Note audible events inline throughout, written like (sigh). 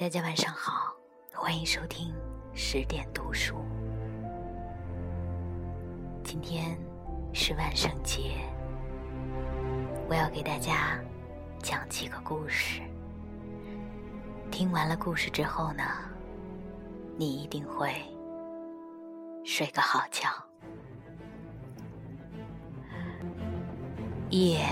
大家晚上好，欢迎收听十点读书。今天是万圣节，我要给大家讲几个故事。听完了故事之后呢，你一定会睡个好觉。夜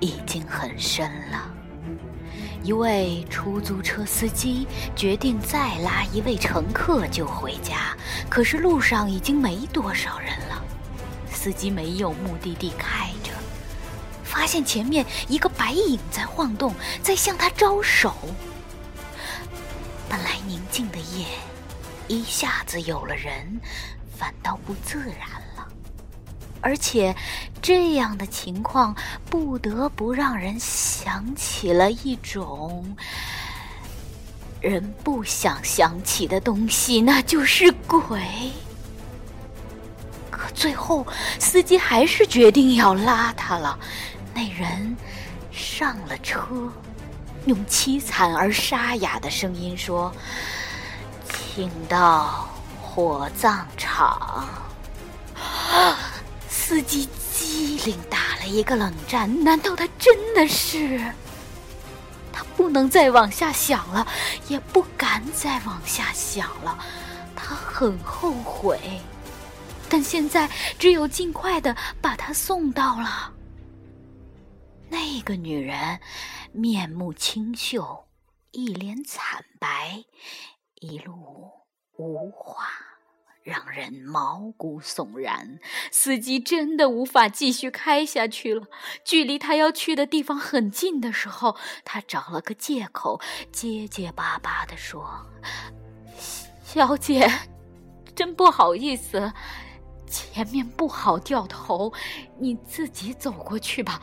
已经很深了。一位出租车司机决定再拉一位乘客就回家，可是路上已经没多少人了。司机没有目的地开着，发现前面一个白影在晃动，在向他招手。本来宁静的夜，一下子有了人，反倒不自然了。而且，这样的情况不得不让人想起了一种人不想想起的东西，那就是鬼。可最后，司机还是决定要拉他了。那人上了车，用凄惨而沙哑的声音说：“请到火葬场。”司机机灵打了一个冷战，难道他真的是？他不能再往下想了，也不敢再往下想了。他很后悔，但现在只有尽快的把他送到了。那个女人面目清秀，一脸惨白，一路无话。让人毛骨悚然，司机真的无法继续开下去了。距离他要去的地方很近的时候，他找了个借口，结结巴巴地说：“小姐，真不好意思，前面不好掉头，你自己走过去吧，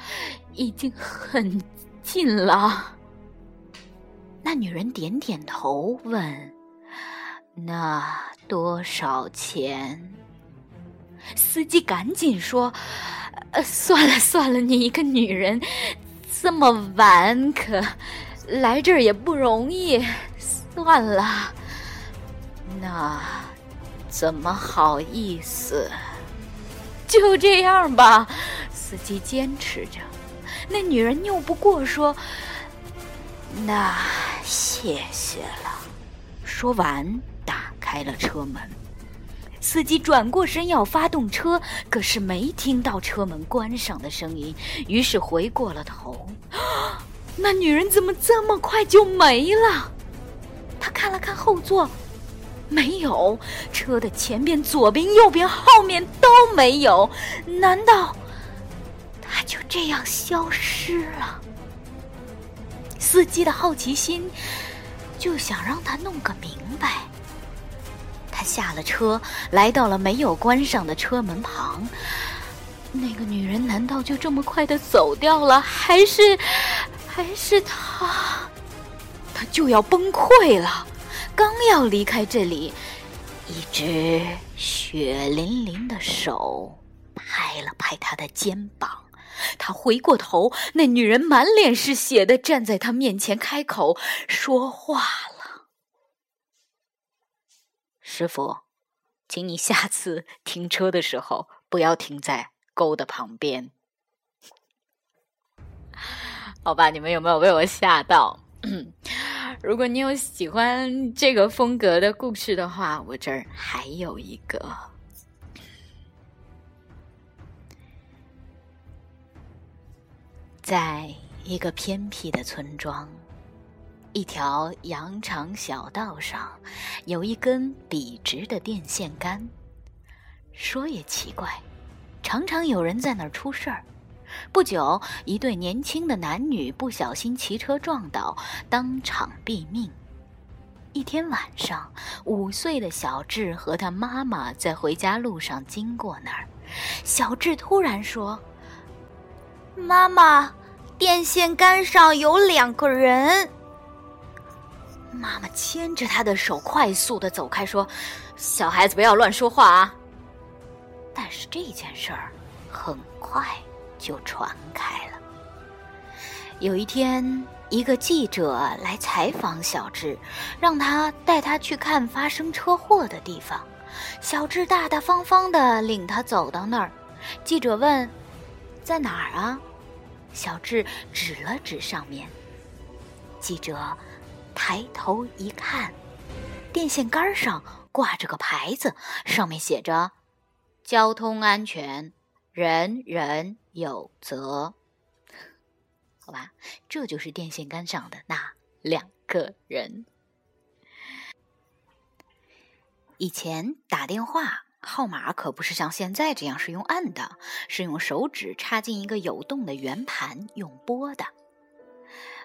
已经很近了。”那女人点点头，问。那多少钱？司机赶紧说：“呃，算了 (laughs) 算了，你一个女人，这么晚可来这儿也不容易，算了。那怎么好意思？就这样吧。”司机坚持着。那女人拗不过，说：“那谢谢了。”说完。打开了车门，司机转过身要发动车，可是没听到车门关上的声音，于是回过了头。那女人怎么这么快就没了？他看了看后座，没有，车的前边、左边、右边、后面都没有。难道她就这样消失了？司机的好奇心就想让他弄个明白。下了车，来到了没有关上的车门旁。那个女人难道就这么快的走掉了？还是，还是他？他就要崩溃了。刚要离开这里，一只血淋淋的手拍了拍他的肩膀。他回过头，那女人满脸是血的站在他面前，开口说话。师傅，请你下次 (laughs) 停车的时候不要停在沟的旁边。好吧，你们有没有被我吓到？(coughs) 如果你有喜欢这个风格的故事的话，我这儿还有一个，在一个偏僻的村庄。一条羊肠小道上，有一根笔直的电线杆。说也奇怪，常常有人在那儿出事儿。不久，一对年轻的男女不小心骑车撞倒，当场毙命。一天晚上，五岁的小智和他妈妈在回家路上经过那儿，小智突然说：“妈妈，电线杆上有两个人。”妈妈牵着他的手，快速的走开，说：“小孩子不要乱说话啊！”但是这件事儿很快就传开了。有一天，一个记者来采访小智，让他带他去看发生车祸的地方。小智大大方方地领他走到那儿。记者问：“在哪儿啊？”小智指了指上面。记者抬头一看，电线杆上挂着个牌子，上面写着：“交通安全，人人有责。”好吧，这就是电线杆上的那两个人。以前打电话号码可不是像现在这样是用按的，是用手指插进一个有洞的圆盘用拨的。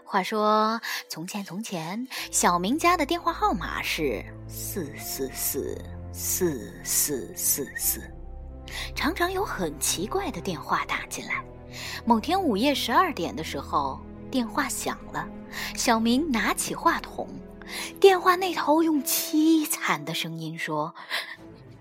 话说从前从前，小明家的电话号码是四四四四四四四，常常有很奇怪的电话打进来。某天午夜十二点的时候，电话响了。小明拿起话筒，电话那头用凄惨的声音说：“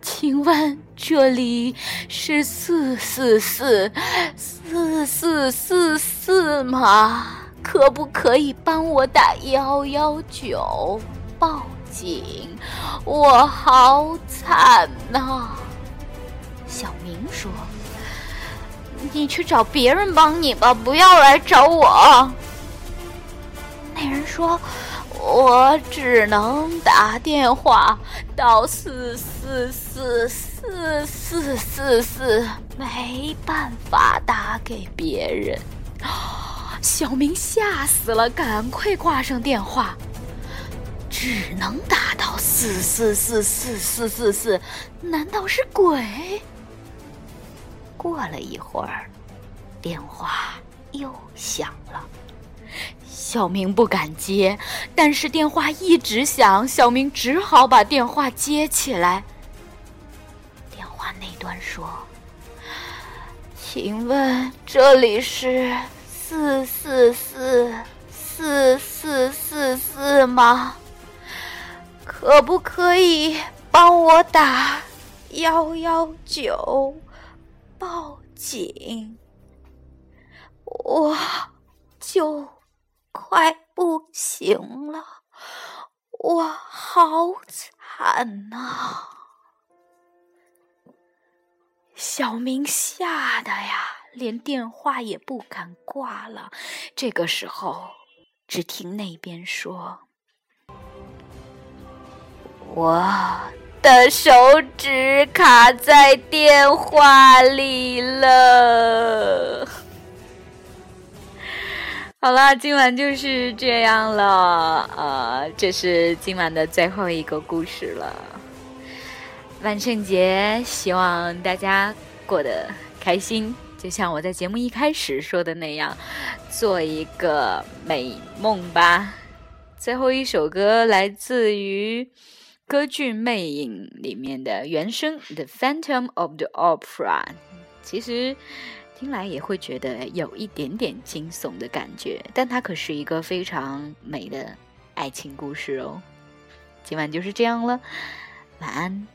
请问这里是四四四四四四四吗？可不可以帮我打幺幺九报警？我好惨呐！”小明说。你去找别人帮你吧，不要来找我。那人说：“我只能打电话到四四四四四四四，没办法打给别人。”小明吓死了，赶快挂上电话。只能打到四四四四四四四，难道是鬼？过了一会儿，电话又响了。小明不敢接，但是电话一直响，小明只好把电话接起来。电话那端说：“请问这里是四四四四四四四吗？可不可以帮我打幺幺九？”报警！我就快不行了，我好惨呐！小明吓得呀，连电话也不敢挂了。这个时候，只听那边说：“我。”的手指卡在电话里了。好了，今晚就是这样了。呃，这是今晚的最后一个故事了。万圣节，希望大家过得开心，就像我在节目一开始说的那样，做一个美梦吧。最后一首歌来自于。歌剧《魅影》里面的原声《The Phantom of the Opera》，其实听来也会觉得有一点点惊悚的感觉，但它可是一个非常美的爱情故事哦。今晚就是这样了，晚安。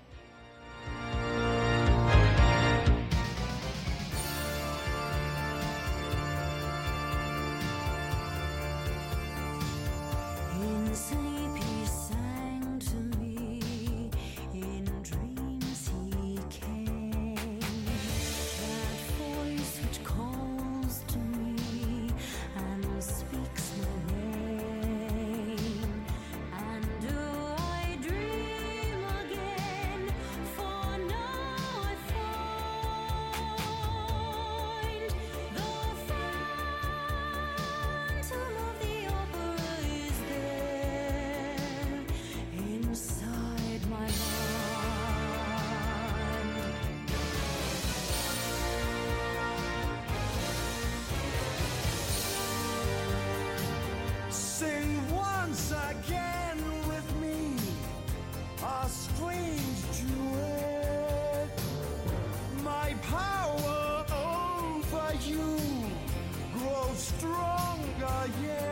power over you grows stronger, yeah.